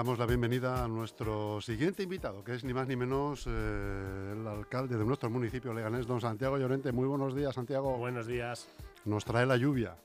Damos la bienvenida a nuestro siguiente invitado, que es ni más ni menos eh, el alcalde de nuestro municipio Leganés, don Santiago Llorente. Muy buenos días, Santiago. Buenos días. Nos trae la lluvia.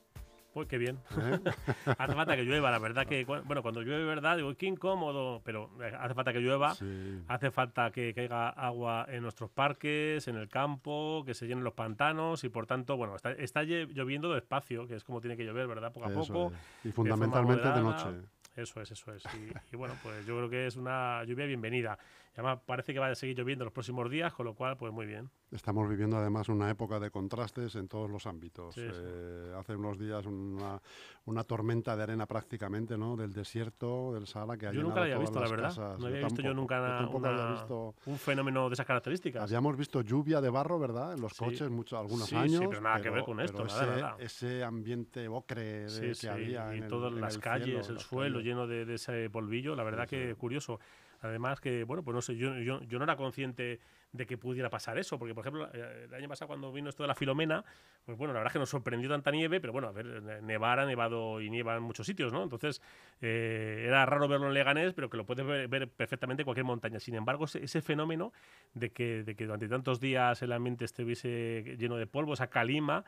Pues qué bien. ¿eh? hace falta que llueva, la verdad que, bueno, cuando llueve, ¿verdad? Digo, qué incómodo, pero hace falta que llueva. Sí. Hace falta que caiga agua en nuestros parques, en el campo, que se llenen los pantanos y por tanto, bueno, está, está lloviendo despacio, que es como tiene que llover, ¿verdad? Poco a Eso poco. es. Y fundamentalmente de, noche. Eso es, eso es. Y, y bueno, pues yo creo que es una lluvia bienvenida. Además parece que va a seguir lloviendo los próximos días, con lo cual, pues muy bien. Estamos viviendo además una época de contrastes en todos los ámbitos. Sí, sí. Eh, hace unos días una, una tormenta de arena prácticamente, ¿no? Del desierto, del Sahara, que ha Yo nunca la había visto, la verdad. casas. no había visto yo nunca yo una- había visto. un fenómeno de esas características. Habíamos visto lluvia de barro, ¿verdad? En los Sí. coches muchos, algunos Sí, sí, años. pero nada que ver con esto, pero nada, ese, nada. ese ambiente ocre de- Sí, que sí, había y en el- todas en las el calles, cielo, el las suelo calles. lleno de, de ese polvillo, la verdad que curioso. Además que, bueno, pues no sé, yo, yo, no era consciente de que pudiera pasar eso, porque, por ejemplo, eh, el año pasado cuando vino esto de la Filomena, pues bueno, la verdad es que nos sorprendió tanta nieve, pero bueno, a ver, ne- nevar ha nevado y nieva en muchos sitios, ¿no? Entonces, eh, era raro verlo en Leganés, pero que lo puedes ver, perfectamente en cualquier montaña. Sin embargo, ese, fenómeno de que, de que durante tantos días el ambiente estuviese lleno de polvo, esa calima,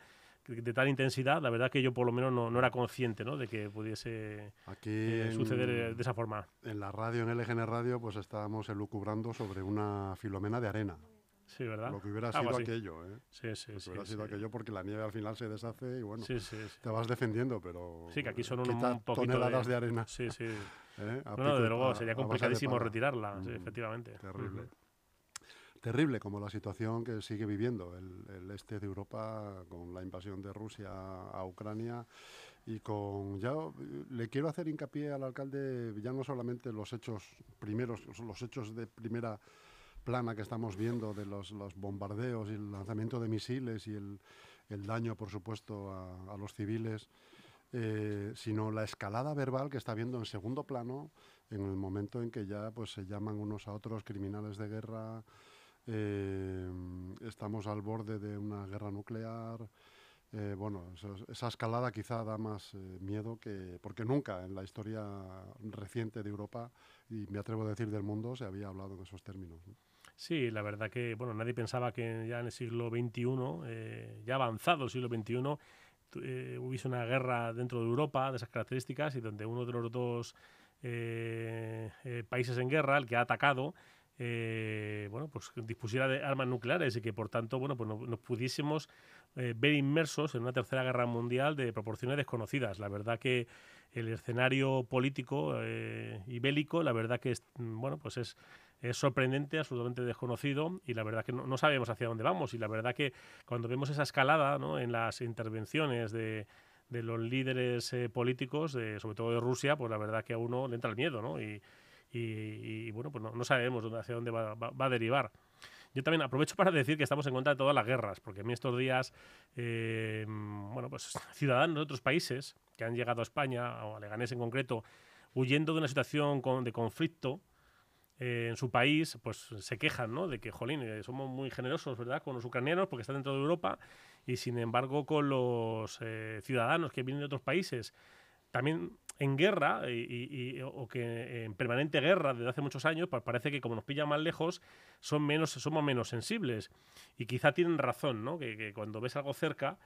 de tal intensidad, la verdad que yo por lo menos no, no era consciente ¿no? de que pudiese Aquí eh, suceder eh, de esa forma. en la radio, en LGN Radio, pues estábamos elucubrando sobre una filomena de arena. Sí, ¿verdad? Lo que hubiera sido aquello, ¿eh? Sí, sí, Lo que sí. hubiera sido aquello porque la nieve al final se deshace y bueno, Sí, sí, sí. te vas defendiendo, pero. Sí, que aquí son un- poquito toneladas de- de, arena. Sí, sí. ¿eh? No, desde luego sería complicadísimo retirarla, Mm, efectivamente. Terrible. Terrible como la situación que sigue viviendo el, este de Europa con la invasión de Rusia a Ucrania. Y con ya le quiero hacer hincapié al alcalde ya no solamente los hechos primeros los hechos de primera plana que estamos viendo de los, los bombardeos y el lanzamiento de misiles y el, el daño por supuesto a, a los civiles eh, sino la escalada verbal que está viendo en segundo plano en el momento en que ya pues se llaman unos a otros criminales de guerra eh, estamos al borde de una guerra nuclear. eh, bueno, esa escalada quizá da más eh, miedo que. porque nunca en la historia reciente de Europa, y me atrevo a decir del mundo, se había hablado en esos términos. ¿no? Sí, la verdad que bueno, nadie pensaba que ya en el siglo XXI, eh, ya avanzado el siglo XXI, eh, hubiese una guerra dentro de Europa de esas características y donde uno de los dos eh, eh, países en guerra, el que ha atacado, eh, bueno, pues dispusiera de armas nucleares y que por tanto, bueno, pues no- nos pudiésemos eh, ver inmersos en una tercera guerra mundial de proporciones desconocidas. La verdad que el escenario político eh, y bélico, la verdad que es, bueno, pues es, es sorprendente, absolutamente desconocido y la verdad que no, no sabemos hacia dónde vamos y la verdad que cuando vemos esa escalada ¿no? en las intervenciones de, de los líderes políticos, sobre todo de Rusia, pues la verdad que a uno le entra el miedo, ¿no? Y- y, bueno, pues no, no sabemos hacia dónde va, va- va a derivar. Yo también aprovecho para decir que estamos en contra de todas las guerras, porque mí estos días, eh, bueno, pues ciudadanos de otros países que han llegado a España, o a Leganés en concreto, huyendo de una situación con- de conflicto, eh, en su país, pues se quejan, ¿no? De que, jolín, eh, somos muy generosos, ¿verdad? Con los ucranianos porque están dentro de Europa y, sin embargo, con los eh, ciudadanos que vienen de otros países, también en guerra o que en permanente guerra desde hace muchos años, pues parece que como nos pilla más lejos, son menos, somos menos sensibles. Y quizá tienen razón, ¿no? Que, que cuando ves algo cerca,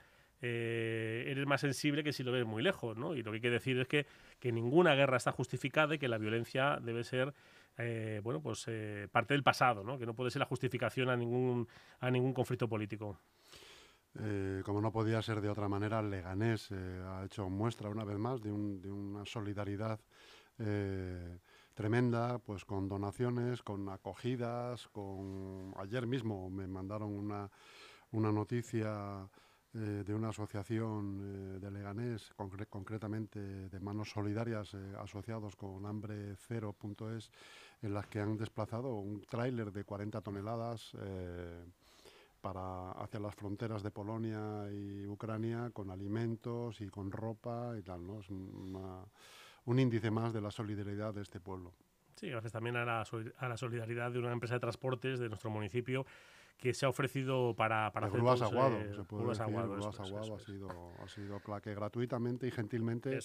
eh, eres más sensible que si lo ves muy lejos, ¿no? Y lo que hay que decir es que, que ninguna guerra está justificada y que la violencia debe ser eh, bueno, pues eh, parte del pasado, ¿no? Que no puede ser la justificación a ningún, a ningún conflicto político. Eh, como no podía ser de otra manera, Leganés eh, ha hecho muestra una vez más de, una solidaridad eh, tremenda, pues con donaciones, con acogidas, con ayer mismo me mandaron una, una noticia de una asociación de Leganés, concretamente de manos solidarias asociados con hambre cero.es, en las que han desplazado un tráiler de 40 toneladas para hacia las fronteras de Polonia y Ucrania con alimentos y con ropa y tal, ¿no? Es un índice más de la solidaridad de este pueblo. Sí, gracias también a la, a la solidaridad de una empresa de transportes de nuestro municipio que se ha ofrecido para, para hacer grúas aguado, eh, se puede decir, aguado, aguado ha, sido, ha sido la que gratuitamente y gentilmente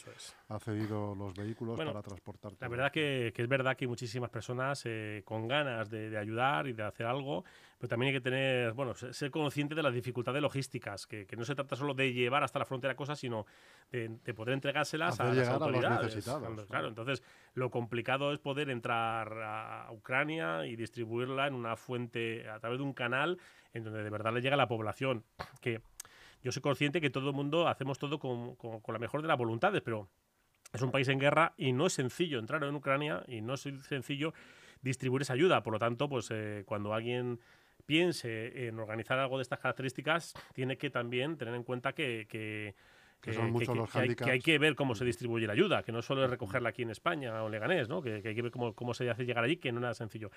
ha cedido los vehículos para transportar. La verdad que, que, es verdad que hay muchísimas personas eh, con ganas de, de, ayudar y de hacer algo, pero también hay que tener, bueno, ser consciente de las dificultades logísticas, que, que no se trata solo de llevar hasta la frontera cosas, sino de, de poder entregárselas a las autoridades. A los claro, entonces lo complicado es poder entrar a Ucrania y distribuirla en una fuente a través de un canal en donde de verdad le llega a la población. Que yo soy consciente que todo el mundo hacemos todo con, con, la mejor de las voluntades, pero es un país en guerra y no es sencillo entrar en Ucrania y no es sencillo distribuir esa ayuda. Por lo tanto, pues eh, cuando alguien piense en organizar algo de estas características, tiene que también tener en cuenta que, que que, son muchos los hay, que, hay, que ver cómo se distribuye la ayuda, que no solo es recogerla aquí en España o Leganés, ¿no? que, hay que ver cómo, cómo, se hace llegar allí, que no es nada sencillo.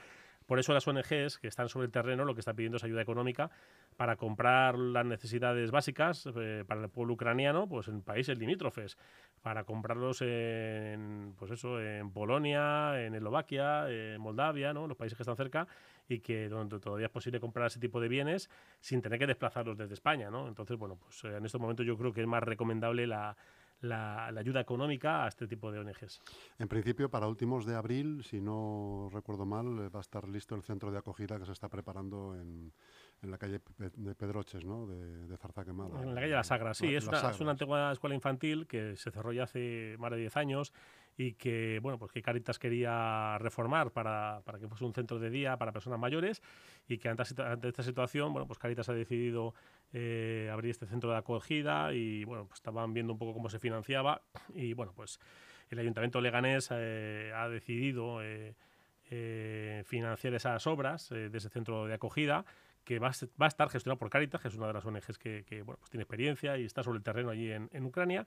Por eso las ONGs que están sobre el terreno lo que están pidiendo es ayuda económica para comprar las necesidades básicas eh, para el pueblo ucraniano pues en países limítrofes, para comprarlos en, pues eso, en Polonia, en Eslovaquia, en Moldavia, ¿no? los países que están cerca y que donde todavía es posible comprar ese tipo de bienes sin tener que desplazarlos desde España. ¿no? Entonces, bueno, pues eh, en estos momentos yo creo que es más recomendable la, la, ayuda económica a este tipo de ONGs. En principio, para últimos de abril, si no recuerdo mal, eh, va a estar listo el centro de acogida que se está preparando en, en la calle de Pedroches, ¿no? De, de Zarzaquemada. En la calle de la Sagra, sí. es, una, es, una, antigua escuela infantil que se cerró ya hace más de 10 años y que, bueno, pues que Caritas quería reformar para, para que fuese un centro de día para personas mayores y que ante, ante esta situación, bueno, pues Caritas ha decidido eh, abrir este centro de acogida y, bueno, pues estaban viendo un poco cómo se financiaba y, bueno, pues el Ayuntamiento Leganés eh, ha decidido eh, financiar esas obras de ese centro de acogida que va a, estar gestionado por Caritas, que es una de las ONGs que, bueno, pues tiene experiencia y está sobre el terreno allí en, en Ucrania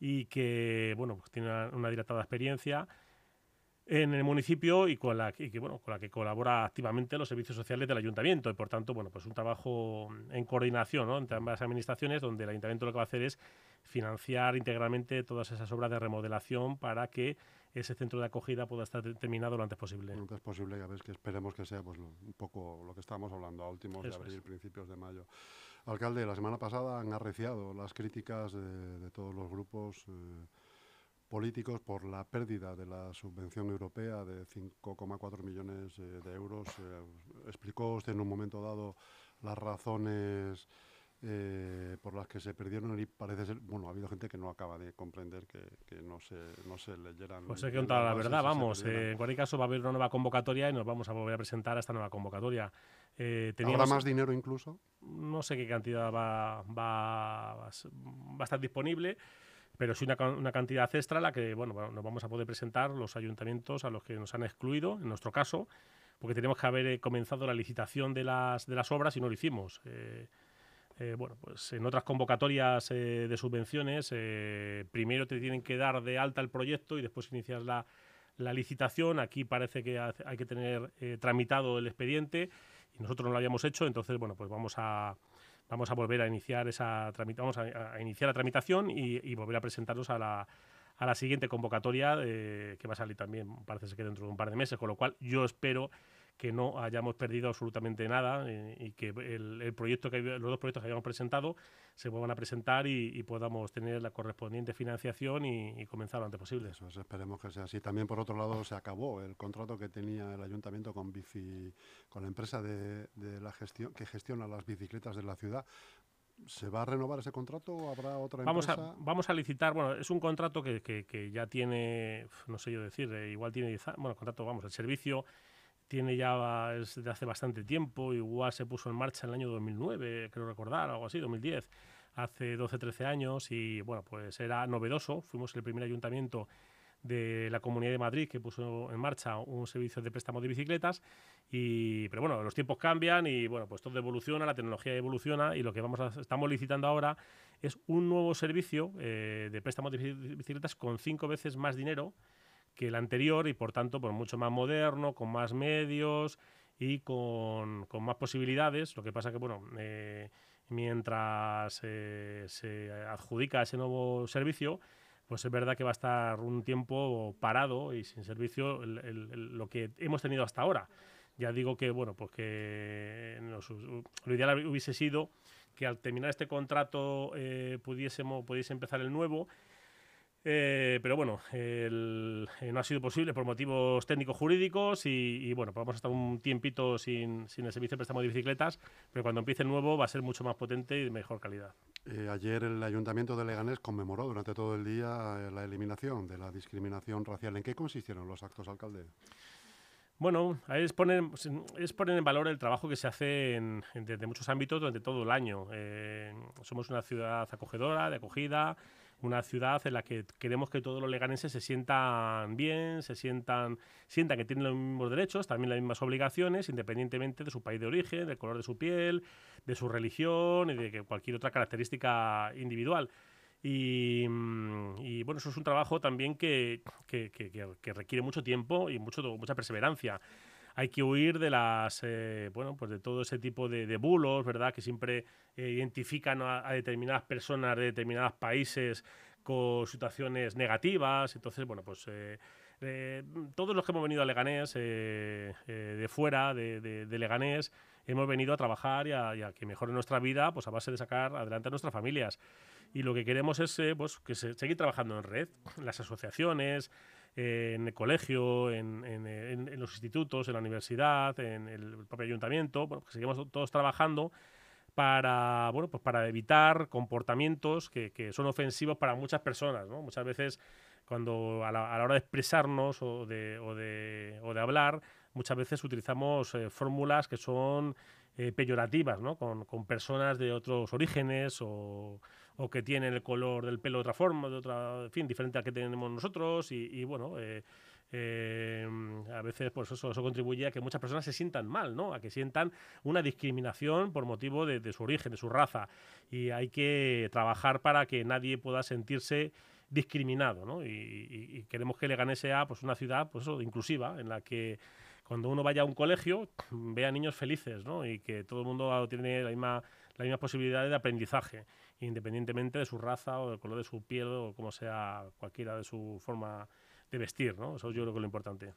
y que bueno, pues tiene una, dilatada experiencia en el municipio y con la que bueno con la que colabora activamente los servicios sociales del ayuntamiento y por tanto bueno pues un trabajo en coordinación entre ambas administraciones donde el ayuntamiento lo que va a hacer es financiar integralmente todas esas obras de remodelación para que ese centro de acogida pueda estar terminado lo antes posible. Lo antes posible, ya ves que esperemos que sea pues, un poco lo que estábamos hablando a últimos de abril, principios de mayo. Alcalde, la semana pasada han arreciado las críticas de, todos los grupos eh, políticos por la pérdida de la subvención europea de 5,4 millones eh, de euros. Eh, explicó usted en un momento dado las razones por las que se perdieron y parece ser, bueno, ha habido gente que no acaba de comprender que, no, se, no se leyeran. Pues hay que contar la verdad, vamos, en cualquier caso va a haber una nueva convocatoria y nos vamos a volver a presentar a esta nueva convocatoria. Eh, ¿Habrá más dinero incluso? No sé qué cantidad va, va, va a estar disponible, pero sí una, una, cantidad extra la que bueno, nos vamos a poder presentar los ayuntamientos a los que nos han excluido, en nuestro caso, porque tenemos que haber eh, comenzado la licitación de las, de las obras y no lo hicimos. Eh, eh, bueno, pues en otras convocatorias de subvenciones, primero te tienen que dar de alta el proyecto y después inicias la, la licitación. Aquí parece que hay que tener tramitado el expediente nosotros no lo habíamos hecho, entonces, bueno, pues vamos a, vamos a volver a iniciar esa vamos a, iniciar la tramitación y, volver a presentarlos a la, a la siguiente convocatoria eh, que va a salir también, parece que dentro de un par de meses, con lo cual yo espero que no hayamos perdido absolutamente nada eh, y que el, proyecto que los dos proyectos que habíamos presentado se vuelvan a presentar y, podamos tener la correspondiente financiación y, comenzar lo antes posible. Eso esperemos que sea así. También por otro lado se acabó el contrato que tenía el ayuntamiento con bici, con la empresa de, la gestión que gestiona las bicicletas de la ciudad. ¿Se va a renovar ese contrato o habrá otra empresa? Vamos a, vamos a licitar, bueno, es un contrato que, que, ya tiene, no sé yo decir, eh, igual tiene, bueno, contrato, vamos, el servicio tiene ya desde hace bastante tiempo, igual se puso en marcha en el año 2009, creo recordar, algo así, 2010, hace 12, 13 años, y bueno, pues era novedoso, fuimos el primer ayuntamiento de la Comunidad de Madrid que puso en marcha un servicio de préstamo de bicicletas y pero bueno los tiempos cambian y bueno pues todo evoluciona la tecnología evoluciona y lo que vamos estamos licitando ahora es un nuevo servicio eh, de préstamo de bicicletas con cinco veces más dinero que el anterior y por tanto pues mucho más moderno con más medios y con, con más posibilidades lo que pasa que bueno eh, mientras eh, se adjudica ese nuevo servicio pues es verdad que va a estar un tiempo parado y sin servicio lo que hemos tenido hasta ahora. Ya digo que, bueno, pues que lo ideal hubiese sido que al terminar este contrato eh, pudiésemos, pudiese empezar el nuevo eh, pero bueno, eh, no ha sido posible por motivos técnicos jurídicos y, bueno, pues vamos a estar un tiempito sin, sin, el servicio de préstamo de bicicletas, pero cuando empiece el nuevo va a ser mucho más potente y de mejor calidad. Eh, ayer el Ayuntamiento de Leganés conmemoró durante todo el día la eliminación de la discriminación racial. ¿En qué consistieron los actos, alcalde? Bueno, es poner, es poner en valor el trabajo que se hace en, desde muchos ámbitos durante todo el año. somos una ciudad acogedora, de acogida, una ciudad en la que queremos que todos los leganenses se sientan bien, se sientan, sientan que tienen los mismos derechos, también las mismas obligaciones, independientemente de su país de origen, del color de su piel, de su religión y de cualquier otra característica individual. Y, mm, bueno, eso es un trabajo también que, que requiere mucho tiempo y mucho, mucha perseverancia hay que huir de las eh, bueno pues de todo ese tipo de, bulos verdad que siempre eh, identifican a, determinadas personas de determinados países con situaciones negativas. Entonces bueno pues eh, todos los que hemos venido a Leganés de fuera de, Leganés hemos venido a trabajar y a, que mejore nuestra vida pues a base de sacar adelante a nuestras familias y lo que queremos es pues que seguir trabajando en red las asociaciones en el colegio, en, los institutos, en la universidad, en el propio ayuntamiento, bueno, que seguimos todos trabajando para, bueno, pues para evitar comportamientos que, son ofensivos para muchas personas. Muchas veces cuando a la, hora de expresarnos o de, o de, o de hablar, muchas veces utilizamos eh, fórmulas que son eh, peyorativas, ¿no? Con, con, personas de otros orígenes o, o que tienen el color del pelo de otra forma, de otra, en fin, diferente al que tenemos nosotros y, bueno, eh, eh, a veces pues eso, eso contribuye a que muchas personas se sientan mal, ¿no? A que sientan una discriminación por motivo de, su origen, de su raza. Y hay que trabajar para que nadie pueda sentirse discriminado, ¿no? Y, queremos que Leganés sea pues, una ciudad pues eso, inclusiva, en la que cuando uno vaya a un colegio vea niños felices, ¿no? Y que todo el mundo tiene la misma, la posibilidad de aprendizaje independientemente de su raza o del color de su piel o como sea cualquiera de su forma de vestir, ¿no? Eso yo creo que es lo importante.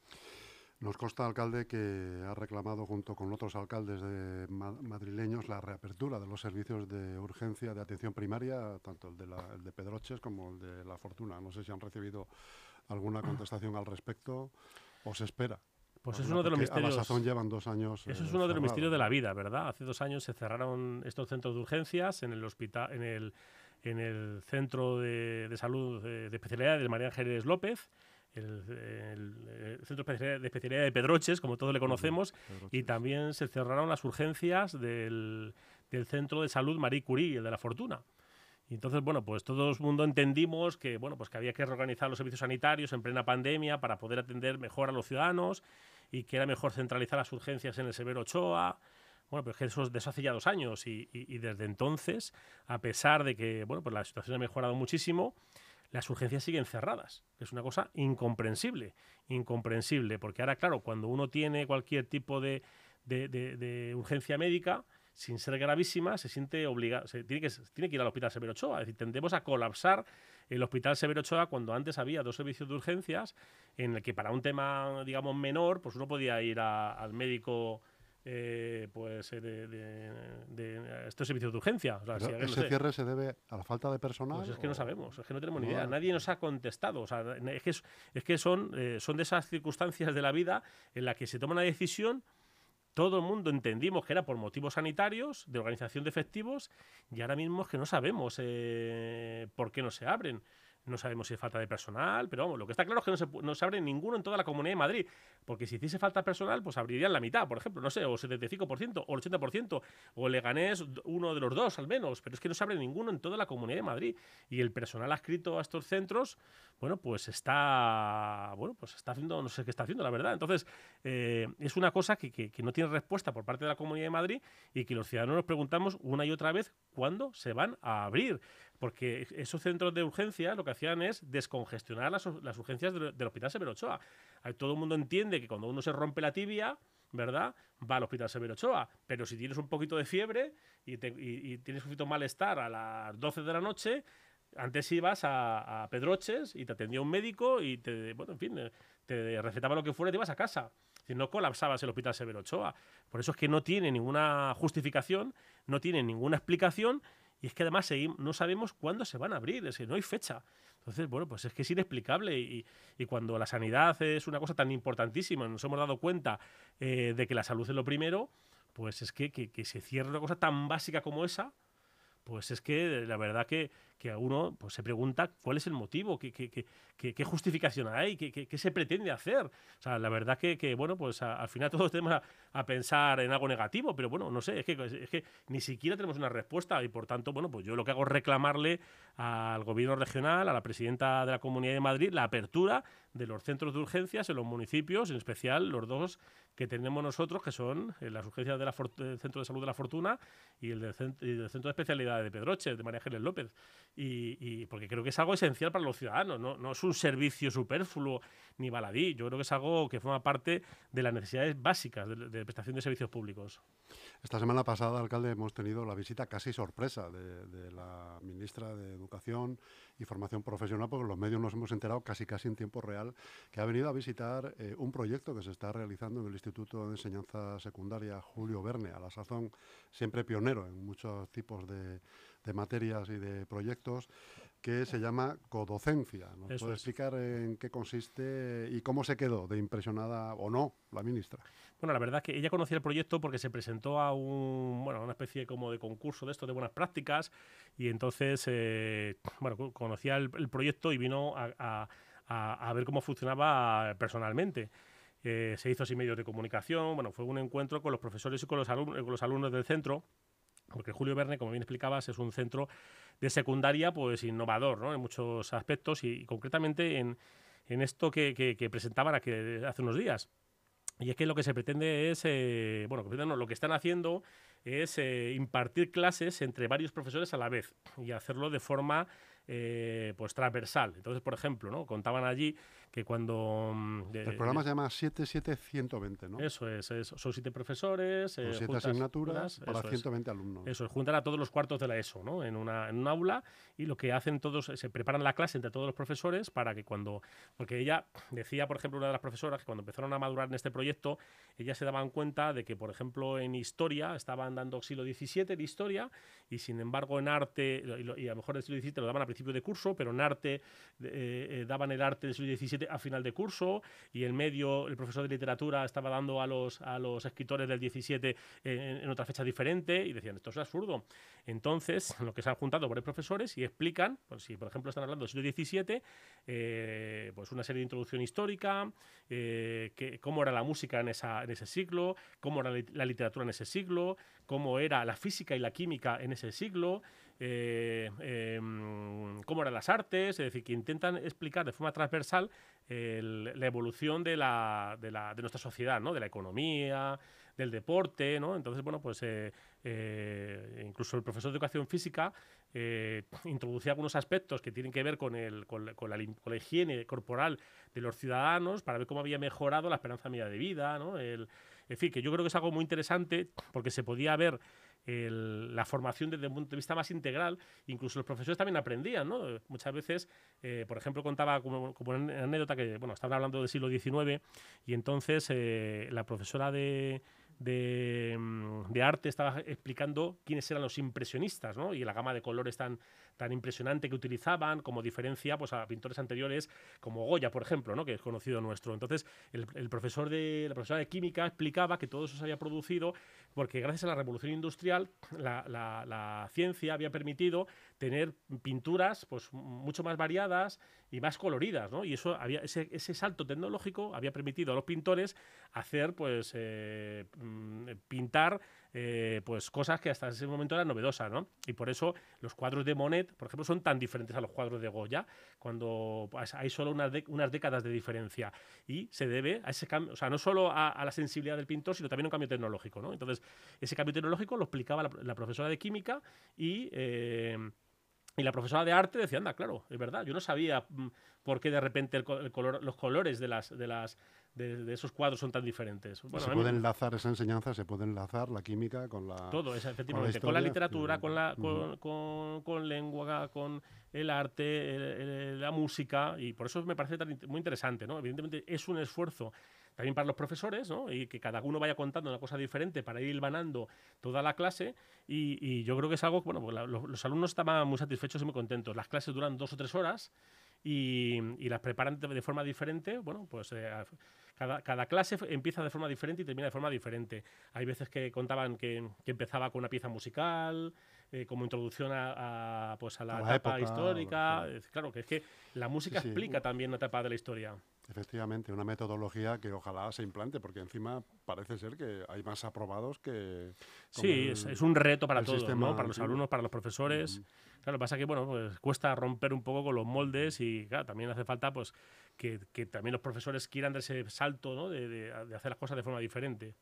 Nos consta, alcalde, que ha reclamado junto con otros alcaldes de madrileños la reapertura de los servicios de urgencia de atención primaria, tanto el de, la, el de Pedroches como el de La Fortuna. No sé si han recibido alguna contestación al respecto o se espera. Pues es uno de los misterios. A la sazón llevan dos años. Eso es uno de los misterios de la vida, ¿verdad? Hace dos años se cerraron estos centros de urgencias en el hospital, en el, en el centro de, salud de, especialidad de María Ángeles López. El, Centro de Especialidad de Pedroches, como todos le conocemos, y también se cerraron las urgencias del, del Centro de Salud Marie Curie, el de la Fortuna. Y entonces, bueno, pues todo el mundo entendimos que, bueno, pues que había que reorganizar los servicios sanitarios en plena pandemia para poder atender mejor a los ciudadanos y que era mejor centralizar las urgencias en el Severo Ochoa. Bueno, pero es que eso, de eso hace ya dos años y, desde entonces, a pesar de que bueno, pues la situación ha mejorado muchísimo, las urgencias siguen cerradas. Es una cosa incomprensible, incomprensible, porque ahora, claro, cuando uno tiene cualquier tipo de, de, urgencia médica, sin ser gravísima, se siente obligado, se, tiene, que, tiene que ir al Hospital Severo Ochoa. Es decir, tendemos a colapsar el Hospital Severo Ochoa cuando antes había dos servicios de urgencias en el que para un tema, digamos, menor, pues uno podía ir al médico eh, pues eh, de, estos servicios de urgencia. ¿Ese cierre se debe a la falta de personal? Pues es que no sabemos, es que no tenemos ni idea. Nadie nos ha contestado. es que, es, que son, eh, son de esas circunstancias de la vida en la que se toma una decisión todo el mundo entendimos que era por motivos sanitarios, de organización de efectivos, y ahora mismo es que no sabemos eh, por qué no se abren. No sabemos si es falta de personal, pero vamos, lo que está claro es que no se, no se abre ninguno en toda la Comunidad de Madrid, porque si hiciese falta personal, pues abrirían la mitad, por ejemplo, no sé, o 75%, o el 80%, o Leganés uno de los dos al menos, pero es que no se abre ninguno en toda la Comunidad de Madrid. Y el personal adscrito a estos centros, bueno, pues está, bueno, pues está haciendo, no sé qué está haciendo, la verdad. Entonces, eh, es una cosa que, que, que no tiene respuesta por parte de la Comunidad de Madrid y que los ciudadanos nos preguntamos una y otra vez cuándo se van a abrir porque esos centros de urgencia lo que hacían es descongestionar las, las urgencias del, del, Hospital Severo Ochoa. Todo el mundo entiende que cuando uno se rompe la tibia, ¿verdad? Va al Hospital Severo Ochoa. Pero si tienes un poquito de fiebre y, te, y, y tienes un poquito malestar a las 12 de la noche, antes ibas a, a, Pedroches y te atendía un médico y te, bueno, en fin, te recetaba lo que fuera y te ibas a casa. Si no colapsabas el Hospital Severo Ochoa. Por eso es que no tiene ninguna justificación, no tiene ninguna explicación y es que además no sabemos cuándo se van a abrir, es que no hay fecha. Entonces, bueno, pues es que es inexplicable y, y cuando la sanidad es una cosa tan importantísima, nos hemos dado cuenta eh, de que la salud es lo primero, pues es que, que, que se cierre una cosa tan básica como esa, pues es que la verdad que, que a uno pues, se pregunta cuál es el motivo, qué, qué, qué, qué justificación hay, qué, se pretende hacer. O sea, la verdad que, que bueno, pues al final todos tenemos a, pensar en algo negativo, pero bueno, no sé, es que, es que ni siquiera tenemos una respuesta y por tanto, bueno, pues yo lo que hago es reclamarle al gobierno regional, a la presidenta de la Comunidad de Madrid, la apertura de los centros de urgencias en los municipios, en especial los dos que tenemos nosotros, que son eh, las urgencias del Centro de Salud de la Fortuna y el del, Centro, de Especialidad de Pedroche, de María Ángeles López. Y, porque creo que es algo esencial para los ciudadanos, no, no es un servicio superfluo ni baladí, yo creo que es algo que forma parte de las necesidades básicas de, prestación de servicios públicos. Esta semana pasada, alcalde, hemos tenido la visita casi sorpresa de, de la ministra de Educación y Formación Profesional, porque los medios nos hemos enterado casi casi en tiempo real que ha venido a visitar eh, un proyecto que se está realizando en el Instituto de Enseñanza Secundaria Julio Verne, a la sazón siempre pionero en muchos tipos de, de materias y de proyectos, que se llama codocencia. ¿Nos Eso puede es. explicar en qué consiste y cómo se quedó de impresionada o no la ministra? Bueno, la verdad es que ella conocía el proyecto porque se presentó a un, bueno, una especie como de concurso de esto de buenas prácticas y entonces, eh, bueno, conocía el, el, proyecto y vino a, a, a, a ver cómo funcionaba personalmente. Eh, se hizo sin medios de comunicación, bueno, fue un encuentro con los profesores y con los, alumnos, con los alumnos del centro, porque Julio Verne, como bien explicabas, es un centro de secundaria pues innovador ¿no? en muchos aspectos y, y concretamente en, en esto que, que, que presentaban aquí, hace unos días. Y es que lo que se pretende es, eh, bueno, no, lo que están haciendo es eh, impartir clases entre varios profesores a la vez y hacerlo de forma eh, pues transversal. Entonces, por ejemplo, ¿no? contaban allí que cuando... Eh, el programa se llama 77120, ¿no? Eso es, es son siete profesores... Eh, siete juntas, asignaturas para 120 es, alumnos. Eso es, juntan a todos los cuartos de la ESO, ¿no? En, una, en un aula y lo que hacen todos, se preparan la clase entre todos los profesores para que cuando... Porque ella decía, por ejemplo, una de las profesoras que cuando empezaron a madurar en este proyecto, ellas se daban cuenta de que, por ejemplo, en historia estaban dando siglo XVII de historia y, sin embargo, en arte, y, y a lo mejor el siglo XVII lo daban a principio de curso, pero en arte eh, eh, daban el arte del siglo XVII a final de curso y en medio el profesor de literatura estaba dando a los, a los escritores del 17 en, otra fecha diferente y decían, esto es absurdo. Entonces, lo que se han juntado varios profesores y explican, pues si por ejemplo están hablando del siglo XVII, eh, pues una serie de introducción histórica, eh, que, cómo era la música en, esa, en ese siglo, cómo era la literatura en ese siglo, cómo era la física y la química en ese siglo, eh, eh, cómo eran las artes, es decir, que intentan explicar de forma transversal la evolución de, nuestra sociedad, de la economía, del deporte, ¿no? Entonces, bueno, pues eh, eh, incluso el profesor de educación física introducía algunos aspectos que tienen que ver con, la, higiene corporal de los ciudadanos para ver cómo había mejorado la esperanza media de vida. El, en fin, que yo creo que es algo muy interesante porque se podía ver la formación desde un punto de vista más integral, incluso los profesores también aprendían, ¿no? Muchas veces, eh, por ejemplo, contaba como, como, una anécdota que, bueno, estaban hablando del siglo XIX y entonces eh, la profesora de, de, mm, de, arte estaba explicando quiénes eran los impresionistas, ¿no? Y la gama de colores tan, tan impresionante que utilizaban, como diferencia pues, a pintores anteriores como Goya, por ejemplo, ¿no? que es conocido nuestro. Entonces, el, el, profesor de, la profesora de química explicaba que todo eso se había producido porque gracias a la revolución industrial la, la, la ciencia había permitido tener pinturas pues mucho más variadas y más coloridas, ¿no? Y eso había ese, ese salto tecnológico había permitido a los pintores hacer pues eh, mm, pintar eh, pues cosas que hasta ese momento eran novedosas, ¿no? Y por eso los cuadros de Monet, por ejemplo, son tan diferentes a los cuadros de Goya, cuando pues, hay solo unas, unas décadas de diferencia. Y se debe a ese cambio, o sea, no solo a, la sensibilidad del pintor, sino también a un cambio tecnológico, ¿no? Entonces, ese cambio tecnológico lo explicaba la, profesora de química y eh, y la profesora de arte decía, anda, claro, es verdad, yo no sabía mm, por qué de repente el, color, los colores de, las, de, las, de, esos cuadros son tan diferentes. Bueno, se puede enlazar esa enseñanza, se puede enlazar la química con la... Todo, efectivamente, con la, literatura, con, la, con, con, lengua, con el arte, la música, y por eso me parece muy interesante, ¿no? Evidentemente es un esfuerzo también para los profesores, ¿no? Y que cada uno vaya contando una cosa diferente para ir hilvanando toda la clase. Y, yo creo que es algo, bueno, pues los, alumnos estaban muy satisfechos y muy contentos. Las clases duran dos o tres horas y, las preparan de, forma diferente. Bueno, pues eh, cada, cada, clase empieza de forma diferente y termina de forma diferente. Hay veces que contaban que, que empezaba con una pieza musical, eh, como introducción a, pues a la, etapa histórica. Claro, que es que la música explica también una etapa de la historia. Efectivamente, una metodología que ojalá se implante, porque encima parece ser que hay más aprobados que... Sí, es, un reto para todos, ¿no? para los alumnos, para los profesores. Claro, pasa que bueno, pues cuesta romper un poco con los moldes y claro, también hace falta pues que, que también los profesores quieran dar ese salto ¿no? de, de, de hacer las cosas de forma diferente.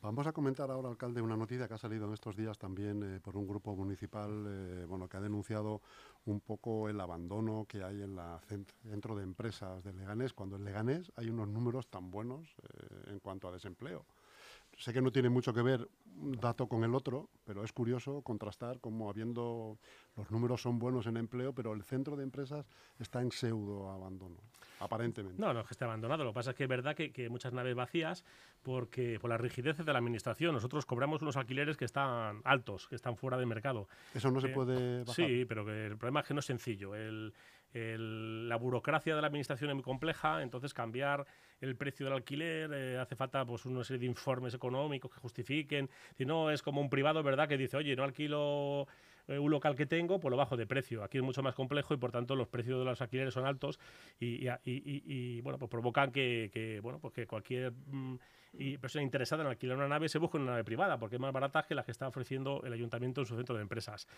Vamos a comentar ahora, alcalde, una noticia que ha salido en estos días también eh, por un grupo municipal eh, bueno, que ha denunciado un poco el abandono que hay en la centro de empresas de Leganés, cuando en Leganés hay unos números tan buenos eh, en cuanto a desempleo. Sé que no tiene mucho que ver un dato con el otro, pero es curioso contrastar cómo habiendo los números son buenos en empleo, pero el centro de empresas está en pseudo abandono, aparentemente. No, no es que esté abandonado. Lo que pasa es que es verdad que, muchas naves vacías, porque por las rigideces de la administración, nosotros cobramos unos alquileres que están altos, que están fuera de mercado. Eso no se eh, puede bajar. Sí, pero que el problema es que no es sencillo. El, la burocracia de la administración es muy compleja, entonces cambiar el precio del alquiler eh, hace falta pues una serie de informes económicos que justifiquen. Si no, es como un privado, ¿verdad?, que dice, oye, no alquilo eh, un local que tengo, pues lo bajo de precio. Aquí es mucho más complejo y por tanto los precios de los alquileres son altos y, bueno, pues provocan que, bueno, pues que cualquier mm, persona interesada en alquilar una nave se busque una nave privada porque es más barata que la que está ofreciendo el ayuntamiento en su centro de empresas.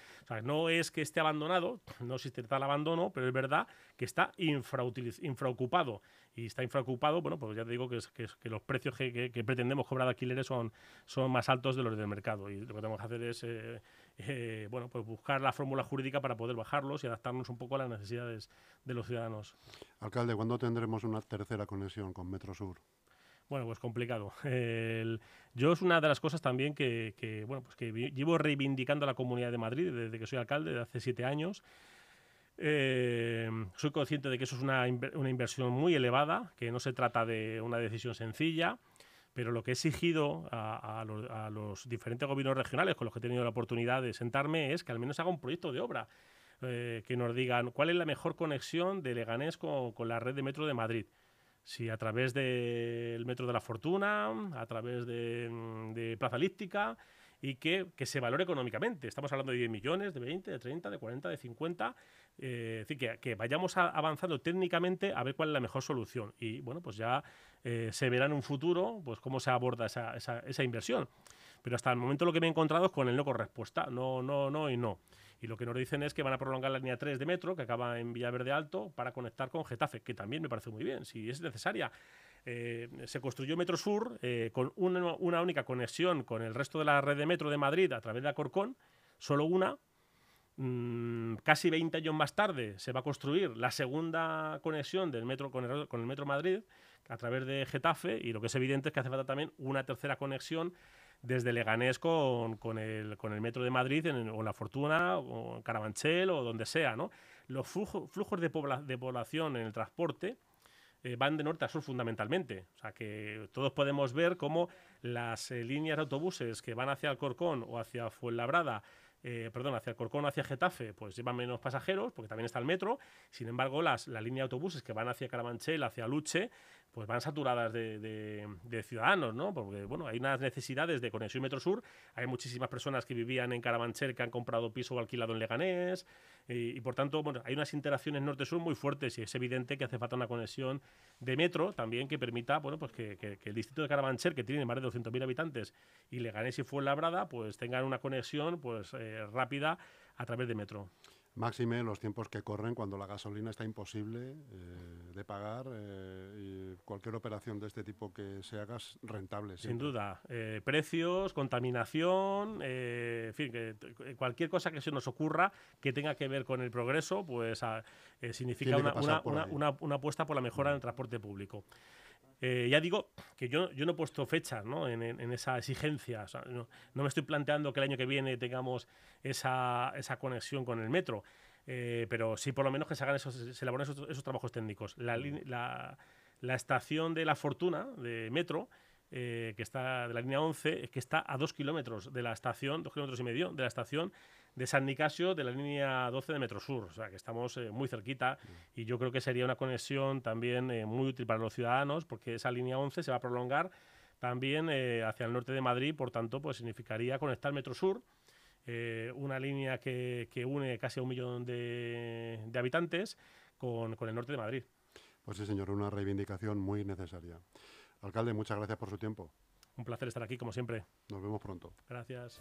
No es que esté abandonado, no existe tal abandono, pero es verdad que está infraocupado y está infraocupado, bueno, pues ya te digo que, que, los precios que, pretendemos cobrar de alquileres son, son más altos de los del mercado y lo que tenemos que hacer es eh, eh, bueno, pues buscar la fórmula jurídica para poder bajarlos y adaptarnos un poco a las necesidades de los ciudadanos. Alcalde, ¿cuándo tendremos una tercera conexión con Metro Sur? Bueno, pues complicado. yo es una de las cosas también que, bueno, pues que llevo reivindicando a la Comunidad de Madrid desde que soy alcalde, de hace siete años. Eh, soy consciente de que eso es una, una, inversión muy elevada, que no se trata de una decisión sencilla, pero lo que he exigido a, los, diferentes gobiernos regionales con los que he tenido la oportunidad de sentarme es que al menos haga un proyecto de obra, eh, que nos digan cuál es la mejor conexión de Leganés con, la red de metro de Madrid. Si a través del metro de la Fortuna, a través de, Plaza Líptica, y que, se valore económicamente. Estamos hablando de 10 millones, de 20, de 30, de 40, de 50. Eh, es decir, que, vayamos avanzando técnicamente a ver cuál es la mejor solución. Y bueno, pues ya eh, se verá en un futuro pues cómo se aborda esa, esa, inversión. Pero hasta el momento lo que me he encontrado es con el no con respuesta. No, no, no y no. Y lo que nos dicen es que van a prolongar la línea 3 de metro, que acaba en Villaverde Alto, para conectar con Getafe, que también me parece muy bien, si es necesaria. Eh, se construyó Metro Sur eh, con una, una, única conexión con el resto de la red de metro de Madrid a través de Acorcón, solo una, Mm, casi 20 años más tarde se va a construir la segunda conexión del metro con el, Metro Madrid a través de Getafe y lo que es evidente es que hace falta también una tercera conexión desde Leganés con, el, Metro de Madrid o La Fortuna o Carabanchel o donde sea. ¿no? Los flujos de, población en el transporte eh, van de norte a sur fundamentalmente. O sea que todos podemos ver cómo las eh, líneas de autobuses que van hacia Alcorcón o hacia Fuenlabrada eh, perdón, hacia Corcón, hacia Getafe, pues llevan menos pasajeros, porque también está el metro. Sin embargo, las, la línea de autobuses que van hacia Carabanchel, hacia Luche, pues van saturadas de, ciudadanos, ¿no? Porque, bueno, hay unas necesidades de conexión Metro Sur, hay muchísimas personas que vivían en Carabanchel que han comprado piso o alquilado en Leganés, y, por tanto, bueno, hay unas interacciones norte-sur muy fuertes y es evidente que hace falta una conexión de metro también que permita, bueno, pues que, el distrito de Carabanchel, que tiene más de 200.000 habitantes, y Leganés y Fuenlabrada, pues tengan una conexión, pues, eh, rápida a través de metro. Máxime los tiempos que corren cuando la gasolina está imposible eh, de pagar eh, y cualquier operación de este tipo que se haga es rentable. Sin duda. Eh, precios, contaminación, en fin, que cualquier cosa que se nos ocurra que tenga que ver con el progreso, pues ah, significa una, apuesta por la mejora del transporte público. Ya digo que yo, yo no he puesto fecha ¿no? En, esa exigencia. no, me estoy planteando que el año que viene tengamos esa, esa conexión con el metro. Eh, pero sí por lo menos que se hagan esos, se elaboren esos, trabajos técnicos. La, la, la, estación de La Fortuna, de metro, eh, que está de la línea 11, es que está a dos kilómetros de la estación, dos kilómetros y medio, de la estación de San Nicasio de la línea 12 de Metro Sur. O sea, que estamos eh, muy cerquita y yo creo que sería una conexión también muy útil para los ciudadanos porque esa línea 11 se va a prolongar también hacia el norte de Madrid, por tanto, pues significaría conectar Metro Sur eh, una línea que, une casi a un millón de, habitantes con, con el norte de Madrid. Pues sí, señor, una reivindicación muy necesaria. Alcalde, muchas gracias por su tiempo. Un placer estar aquí, como siempre. Nos vemos pronto. Gracias.